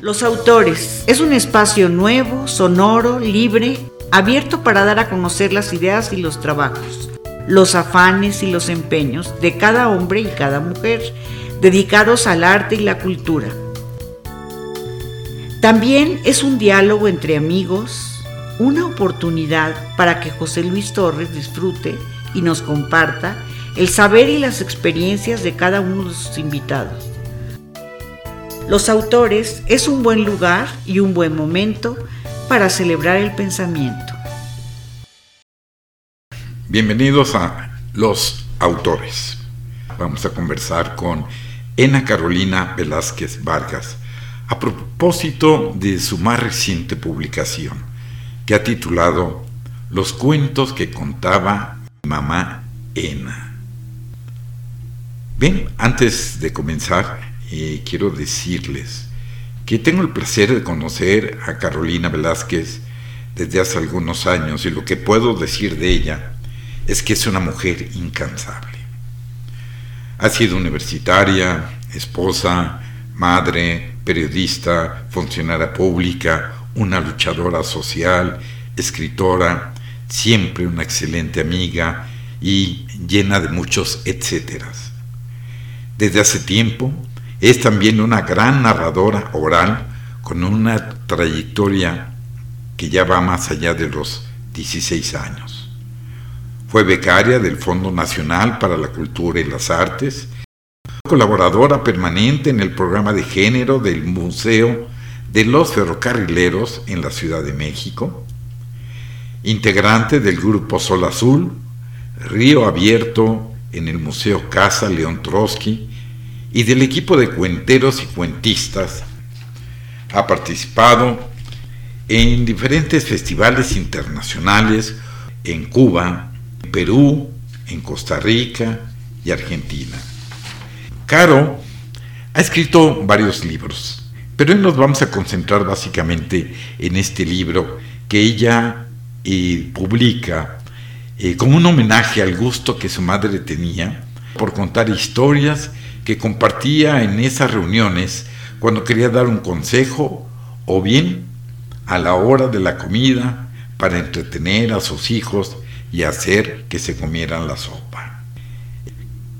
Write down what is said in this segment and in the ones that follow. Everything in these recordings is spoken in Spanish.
Los autores es un espacio nuevo, sonoro, libre, abierto para dar a conocer las ideas y los trabajos, los afanes y los empeños de cada hombre y cada mujer, dedicados al arte y la cultura. También es un diálogo entre amigos, una oportunidad para que José Luis Torres disfrute y nos comparta el saber y las experiencias de cada uno de sus invitados. Los autores es un buen lugar y un buen momento para celebrar el pensamiento. Bienvenidos a Los Autores. Vamos a conversar con Ena Carolina Velázquez Vargas a propósito de su más reciente publicación, que ha titulado Los cuentos que contaba mamá Ena. Bien, antes de comenzar, eh, quiero decirles que tengo el placer de conocer a Carolina Velázquez desde hace algunos años y lo que puedo decir de ella es que es una mujer incansable. Ha sido universitaria, esposa, madre, periodista, funcionaria pública, una luchadora social, escritora, siempre una excelente amiga y llena de muchos etcéteras desde hace tiempo. Es también una gran narradora oral con una trayectoria que ya va más allá de los 16 años. Fue becaria del Fondo Nacional para la Cultura y las Artes, colaboradora permanente en el programa de género del Museo de los Ferrocarrileros en la Ciudad de México, integrante del grupo Sol Azul, Río Abierto en el Museo Casa León Trotsky y del equipo de cuenteros y cuentistas. Ha participado en diferentes festivales internacionales en Cuba, Perú, en Costa Rica y Argentina. Caro ha escrito varios libros, pero hoy nos vamos a concentrar básicamente en este libro que ella eh, publica eh, como un homenaje al gusto que su madre tenía por contar historias que compartía en esas reuniones cuando quería dar un consejo o bien a la hora de la comida para entretener a sus hijos y hacer que se comieran la sopa.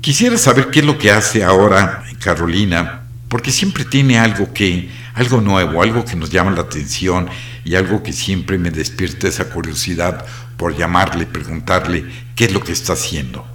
Quisiera saber qué es lo que hace ahora Carolina, porque siempre tiene algo que, algo nuevo, algo que nos llama la atención y algo que siempre me despierta esa curiosidad por llamarle, preguntarle qué es lo que está haciendo.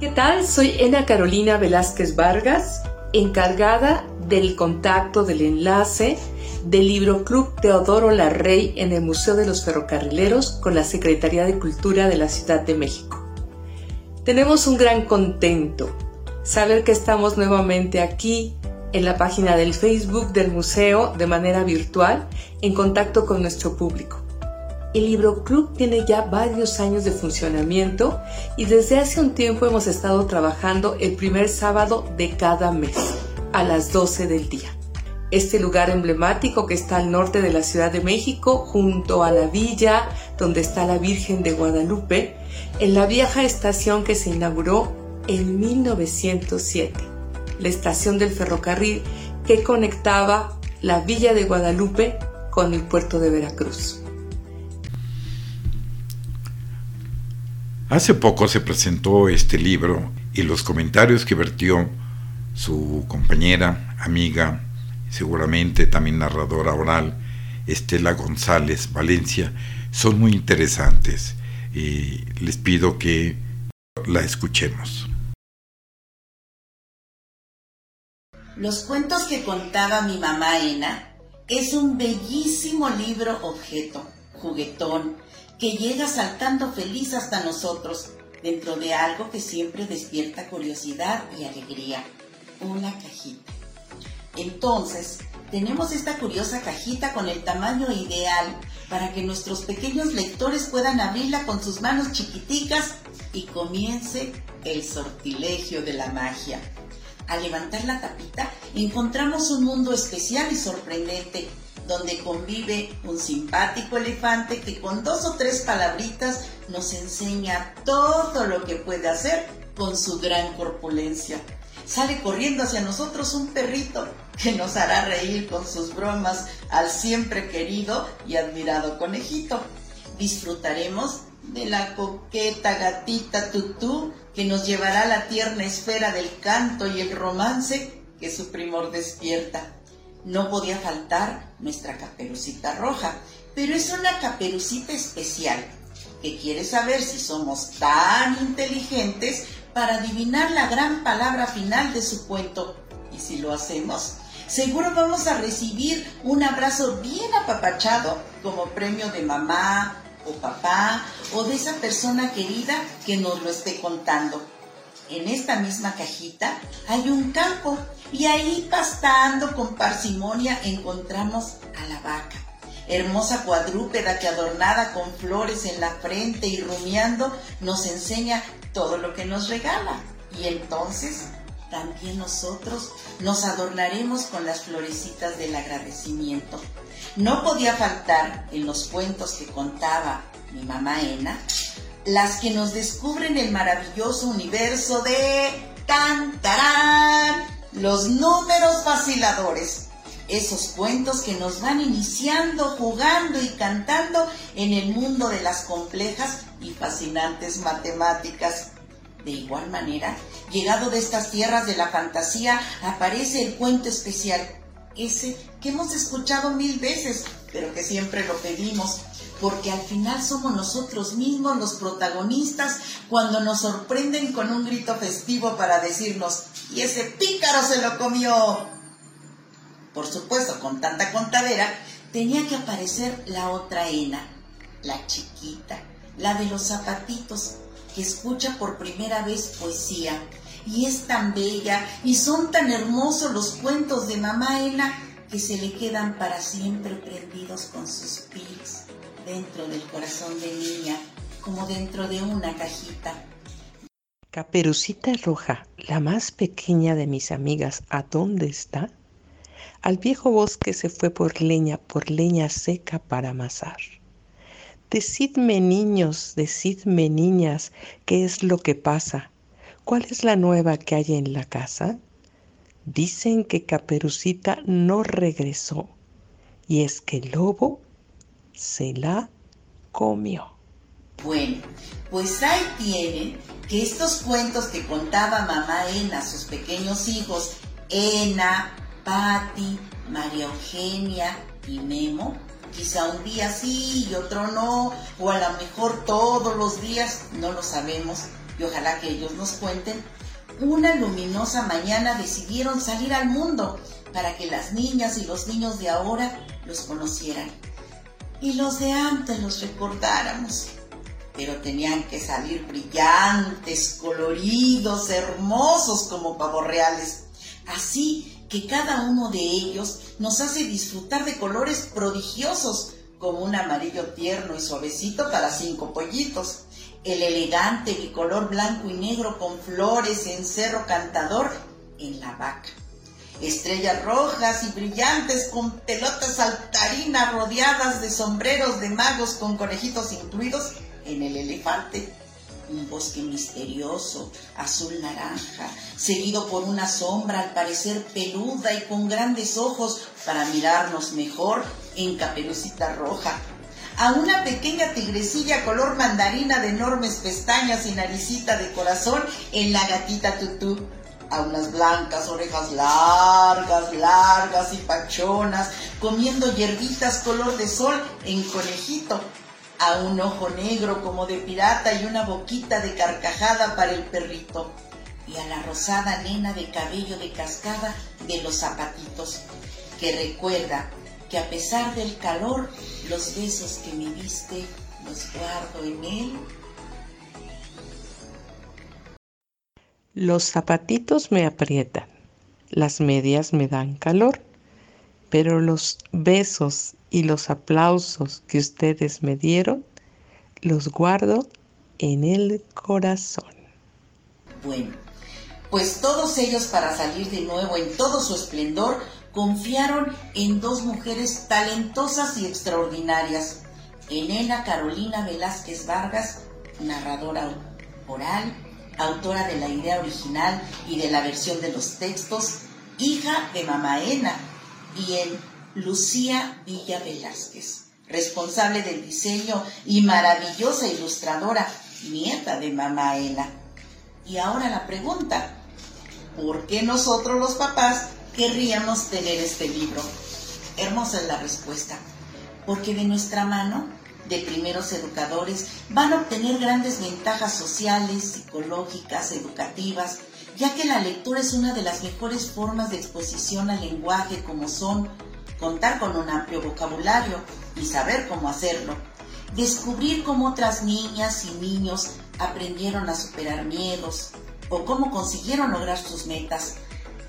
¿Qué tal? Soy Ena Carolina Velázquez Vargas, encargada del contacto del enlace del Libro Club Teodoro Larrey en el Museo de los Ferrocarrileros con la Secretaría de Cultura de la Ciudad de México. Tenemos un gran contento saber que estamos nuevamente aquí en la página del Facebook del museo de manera virtual en contacto con nuestro público. El Libro Club tiene ya varios años de funcionamiento y desde hace un tiempo hemos estado trabajando el primer sábado de cada mes a las 12 del día. Este lugar emblemático que está al norte de la Ciudad de México, junto a la villa donde está la Virgen de Guadalupe, en la vieja estación que se inauguró en 1907, la estación del ferrocarril que conectaba la villa de Guadalupe con el puerto de Veracruz. Hace poco se presentó este libro y los comentarios que vertió su compañera, amiga, seguramente también narradora oral, Estela González Valencia, son muy interesantes y les pido que la escuchemos. Los cuentos que contaba mi mamá Ena es un bellísimo libro objeto, juguetón, que llega saltando feliz hasta nosotros dentro de algo que siempre despierta curiosidad y alegría, una cajita. Entonces, tenemos esta curiosa cajita con el tamaño ideal para que nuestros pequeños lectores puedan abrirla con sus manos chiquiticas y comience el sortilegio de la magia. Al levantar la tapita, encontramos un mundo especial y sorprendente donde convive un simpático elefante que con dos o tres palabritas nos enseña todo lo que puede hacer con su gran corpulencia. sale corriendo hacia nosotros un perrito que nos hará reír con sus bromas al siempre querido y admirado conejito. Disfrutaremos de la coqueta gatita tutú que nos llevará a la tierna esfera del canto y el romance que su primor despierta. No podía faltar nuestra caperucita roja, pero es una caperucita especial que quiere saber si somos tan inteligentes para adivinar la gran palabra final de su cuento. Y si lo hacemos, seguro vamos a recibir un abrazo bien apapachado como premio de mamá o papá o de esa persona querida que nos lo esté contando. En esta misma cajita hay un campo y ahí pastando con parsimonia encontramos a la vaca hermosa cuadrúpeda que adornada con flores en la frente y rumiando nos enseña todo lo que nos regala. Y entonces también nosotros nos adornaremos con las florecitas del agradecimiento. No podía faltar en los cuentos que contaba mi mamá Ena, las que nos descubren el maravilloso universo de Cantarán, los números vaciladores esos cuentos que nos van iniciando, jugando y cantando en el mundo de las complejas y fascinantes matemáticas. De igual manera, llegado de estas tierras de la fantasía, aparece el cuento especial, ese que hemos escuchado mil veces, pero que siempre lo pedimos, porque al final somos nosotros mismos los protagonistas cuando nos sorprenden con un grito festivo para decirnos, y ese pícaro se lo comió por supuesto, con tanta contadera, tenía que aparecer la otra Ena, la chiquita, la de los zapatitos, que escucha por primera vez poesía. Y es tan bella y son tan hermosos los cuentos de mamá Ena que se le quedan para siempre prendidos con sus pies dentro del corazón de niña, como dentro de una cajita. Caperucita Roja, la más pequeña de mis amigas, ¿a dónde está? Al viejo bosque se fue por leña, por leña seca para amasar. Decidme niños, decidme niñas, ¿qué es lo que pasa? ¿Cuál es la nueva que hay en la casa? Dicen que Caperucita no regresó y es que el lobo se la comió. Bueno, pues ahí tienen que estos cuentos que contaba mamá Ena a sus pequeños hijos, Ena, Patti, María Eugenia y Memo. Quizá un día sí y otro no, o a lo mejor todos los días, no lo sabemos, y ojalá que ellos nos cuenten. Una luminosa mañana decidieron salir al mundo para que las niñas y los niños de ahora los conocieran. Y los de antes los recordáramos. Pero tenían que salir brillantes, coloridos, hermosos como pavos reales. Así que cada uno de ellos nos hace disfrutar de colores prodigiosos, como un amarillo tierno y suavecito para cinco pollitos, el elegante bicolor blanco y negro con flores en cerro cantador en la vaca, estrellas rojas y brillantes con pelotas saltarinas rodeadas de sombreros de magos con conejitos incluidos en el elefante un bosque misterioso, azul naranja, seguido por una sombra al parecer peluda y con grandes ojos para mirarnos mejor en caperucita roja. A una pequeña tigrecilla color mandarina de enormes pestañas y naricita de corazón en la gatita tutú. A unas blancas orejas largas, largas y pachonas, comiendo hierbitas color de sol en conejito a un ojo negro como de pirata y una boquita de carcajada para el perrito, y a la rosada nena de cabello de cascada de los zapatitos, que recuerda que a pesar del calor, los besos que me diste los guardo en él. Los zapatitos me aprietan, las medias me dan calor, pero los besos y los aplausos que ustedes me dieron, los guardo en el corazón. Bueno, pues todos ellos para salir de nuevo en todo su esplendor confiaron en dos mujeres talentosas y extraordinarias, Elena Carolina Velázquez Vargas, narradora oral, autora de la idea original y de la versión de los textos, hija de Mamá Ena, y en Lucía Villa Velázquez, responsable del diseño y maravillosa ilustradora, nieta de Mamá Ena. Y ahora la pregunta, ¿por qué nosotros los papás querríamos tener este libro? Hermosa es la respuesta, porque de nuestra mano de primeros educadores van a obtener grandes ventajas sociales, psicológicas, educativas, ya que la lectura es una de las mejores formas de exposición al lenguaje como son contar con un amplio vocabulario y saber cómo hacerlo, descubrir cómo otras niñas y niños aprendieron a superar miedos o cómo consiguieron lograr sus metas,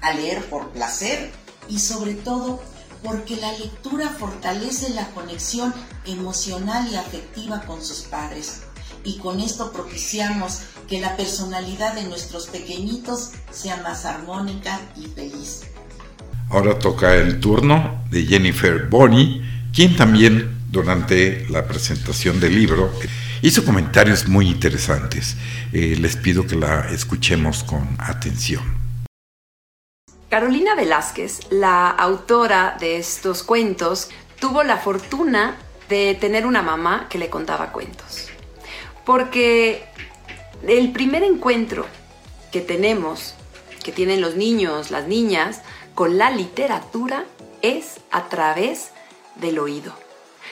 a leer por placer y sobre todo porque la lectura fortalece la conexión emocional y afectiva con sus padres. Y con esto propiciamos que la personalidad de nuestros pequeñitos sea más armónica y feliz. Ahora toca el turno de Jennifer Bonney, quien también durante la presentación del libro hizo comentarios muy interesantes. Eh, les pido que la escuchemos con atención. Carolina Velázquez, la autora de estos cuentos, tuvo la fortuna de tener una mamá que le contaba cuentos. Porque el primer encuentro que tenemos, que tienen los niños, las niñas, con la literatura es a través del oído.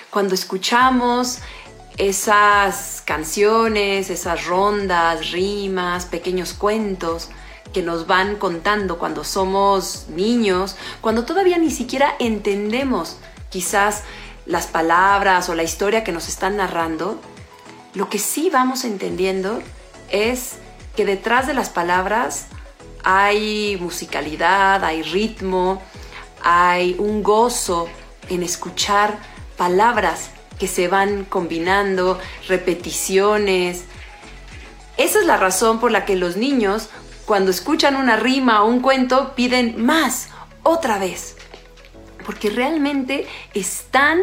Cuando escuchamos esas canciones, esas rondas, rimas, pequeños cuentos, que nos van contando cuando somos niños, cuando todavía ni siquiera entendemos quizás las palabras o la historia que nos están narrando, lo que sí vamos entendiendo es que detrás de las palabras hay musicalidad, hay ritmo, hay un gozo en escuchar palabras que se van combinando, repeticiones. Esa es la razón por la que los niños cuando escuchan una rima o un cuento, piden más, otra vez. Porque realmente están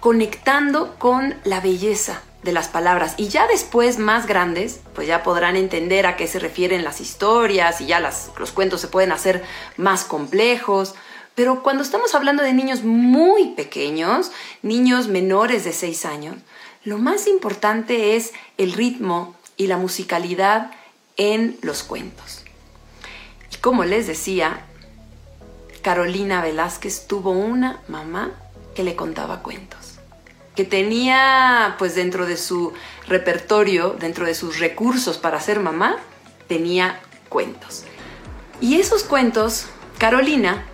conectando con la belleza de las palabras. Y ya después, más grandes, pues ya podrán entender a qué se refieren las historias y ya los cuentos se pueden hacer más complejos. Pero cuando estamos hablando de niños muy pequeños, niños menores de 6 años, lo más importante es el ritmo y la musicalidad en los cuentos. Y como les decía, Carolina Velázquez tuvo una mamá que le contaba cuentos, que tenía pues dentro de su repertorio, dentro de sus recursos para ser mamá, tenía cuentos. Y esos cuentos, Carolina,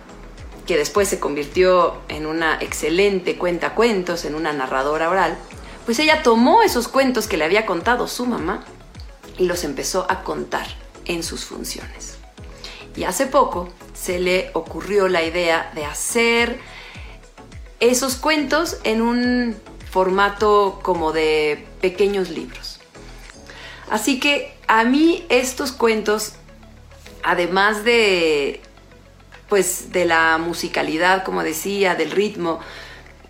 que después se convirtió en una excelente cuenta cuentos, en una narradora oral, pues ella tomó esos cuentos que le había contado su mamá y los empezó a contar en sus funciones. Y hace poco se le ocurrió la idea de hacer esos cuentos en un formato como de pequeños libros. Así que a mí estos cuentos, además de pues de la musicalidad, como decía, del ritmo,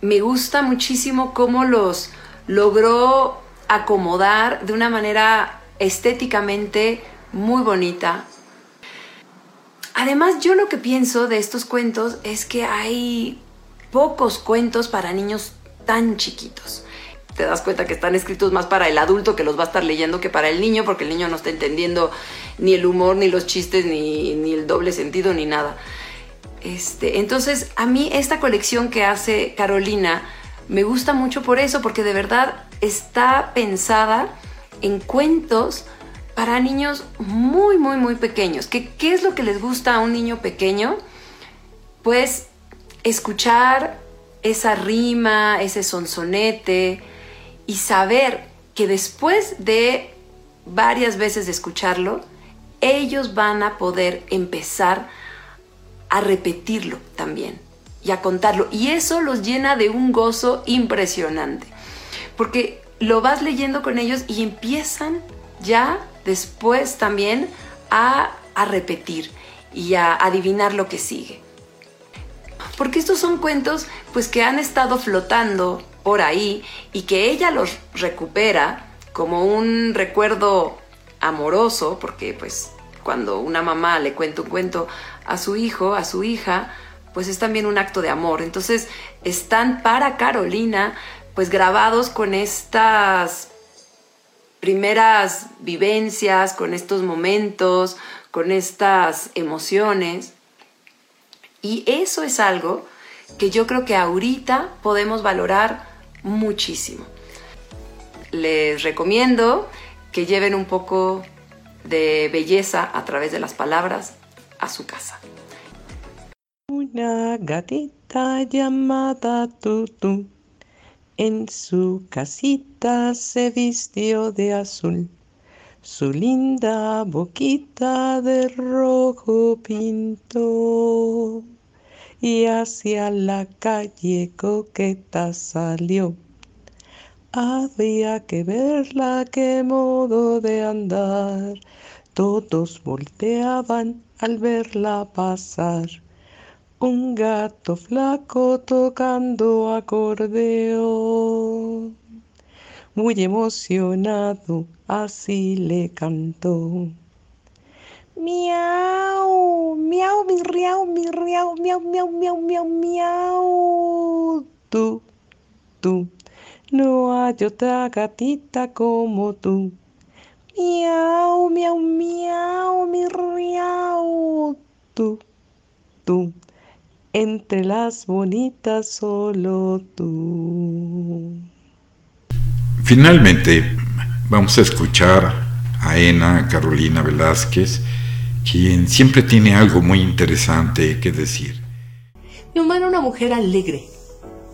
me gusta muchísimo cómo los logró acomodar de una manera estéticamente muy bonita. Además, yo lo que pienso de estos cuentos es que hay pocos cuentos para niños tan chiquitos. Te das cuenta que están escritos más para el adulto que los va a estar leyendo que para el niño, porque el niño no está entendiendo ni el humor, ni los chistes, ni, ni el doble sentido, ni nada. Este, entonces, a mí esta colección que hace Carolina me gusta mucho por eso, porque de verdad está pensada en cuentos para niños muy, muy, muy pequeños. ¿Qué, ¿Qué es lo que les gusta a un niño pequeño? Pues escuchar esa rima, ese sonsonete y saber que después de varias veces de escucharlo, ellos van a poder empezar a repetirlo también y a contarlo. Y eso los llena de un gozo impresionante. Porque lo vas leyendo con ellos y empiezan ya después también a, repetir y a adivinar lo que sigue. Porque estos son cuentos pues que han estado flotando por ahí y que ella los recupera como un recuerdo amoroso, porque pues cuando una mamá le cuenta un cuento a su hijo, a su hija, pues es también un acto de amor. Entonces están para Carolina pues grabados con estas primeras vivencias, con estos momentos, con estas emociones. Y eso es algo que yo creo que ahorita podemos valorar muchísimo. Les recomiendo que lleven un poco de belleza a través de las palabras a su casa. Una gatita llamada Tutu en su casita se vistió de azul. Su linda boquita de rojo pintó y hacia la calle coqueta salió. Había que verla qué modo de andar. Todos volteaban al verla pasar. Un gato flaco tocando acordeón. Muy emocionado, así le cantó. Miau, miau, mi riau, mi riau, miau, miau, miau, miau, miau. Tú, tú, no hay otra gatita como tú. Miau, miau, miau, mi riau. Tú, tú, entre las bonitas solo tú. Finalmente, vamos a escuchar a Ena Carolina Velázquez, quien siempre tiene algo muy interesante que decir. Mi mamá era una mujer alegre,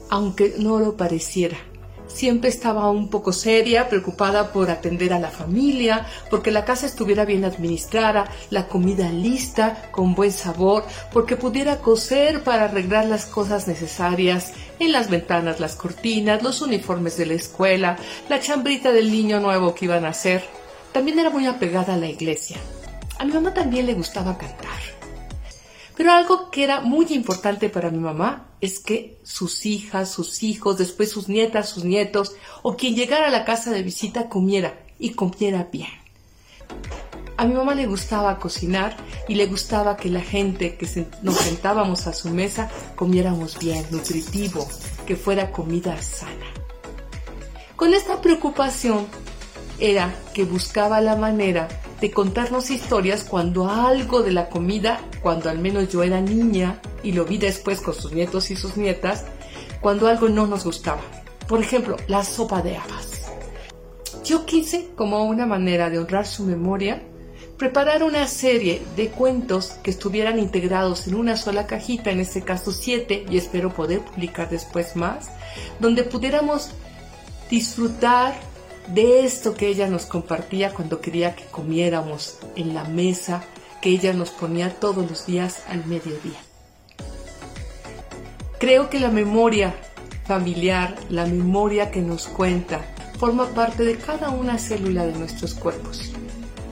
aunque no lo pareciera. Siempre estaba un poco seria, preocupada por atender a la familia, porque la casa estuviera bien administrada, la comida lista, con buen sabor, porque pudiera coser para arreglar las cosas necesarias en las ventanas, las cortinas, los uniformes de la escuela, la chambrita del niño nuevo que iban a hacer. También era muy apegada a la iglesia. A mi mamá también le gustaba cantar. Pero algo que era muy importante para mi mamá es que sus hijas, sus hijos, después sus nietas, sus nietos o quien llegara a la casa de visita comiera y comiera bien. A mi mamá le gustaba cocinar y le gustaba que la gente que nos sentábamos a su mesa comiéramos bien, nutritivo, que fuera comida sana. Con esta preocupación era que buscaba la manera de contarnos historias cuando algo de la comida, cuando al menos yo era niña y lo vi después con sus nietos y sus nietas, cuando algo no nos gustaba. Por ejemplo, la sopa de habas. Yo quise, como una manera de honrar su memoria, preparar una serie de cuentos que estuvieran integrados en una sola cajita, en este caso siete, y espero poder publicar después más, donde pudiéramos disfrutar de esto que ella nos compartía cuando quería que comiéramos en la mesa que ella nos ponía todos los días al mediodía. Creo que la memoria familiar, la memoria que nos cuenta, forma parte de cada una célula de nuestros cuerpos.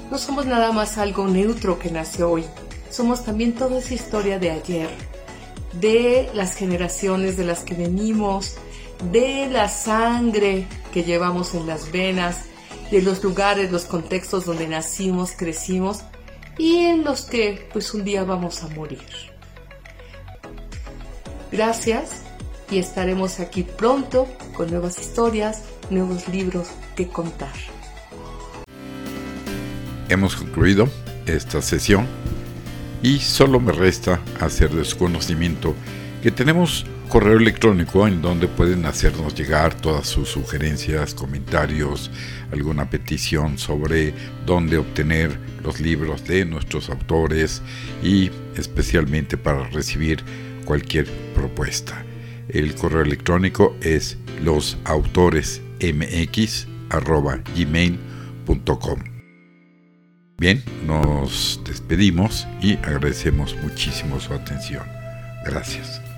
No somos nada más algo neutro que nace hoy, somos también toda esa historia de ayer, de las generaciones de las que venimos, de la sangre que llevamos en las venas, de los lugares, los contextos donde nacimos, crecimos y en los que pues un día vamos a morir. Gracias y estaremos aquí pronto con nuevas historias, nuevos libros que contar. Hemos concluido esta sesión y solo me resta hacer conocimiento que tenemos correo electrónico en donde pueden hacernos llegar todas sus sugerencias, comentarios, alguna petición sobre dónde obtener los libros de nuestros autores y especialmente para recibir cualquier propuesta. El correo electrónico es losautoresmx.gmail.com Bien, nos despedimos y agradecemos muchísimo su atención. Gracias.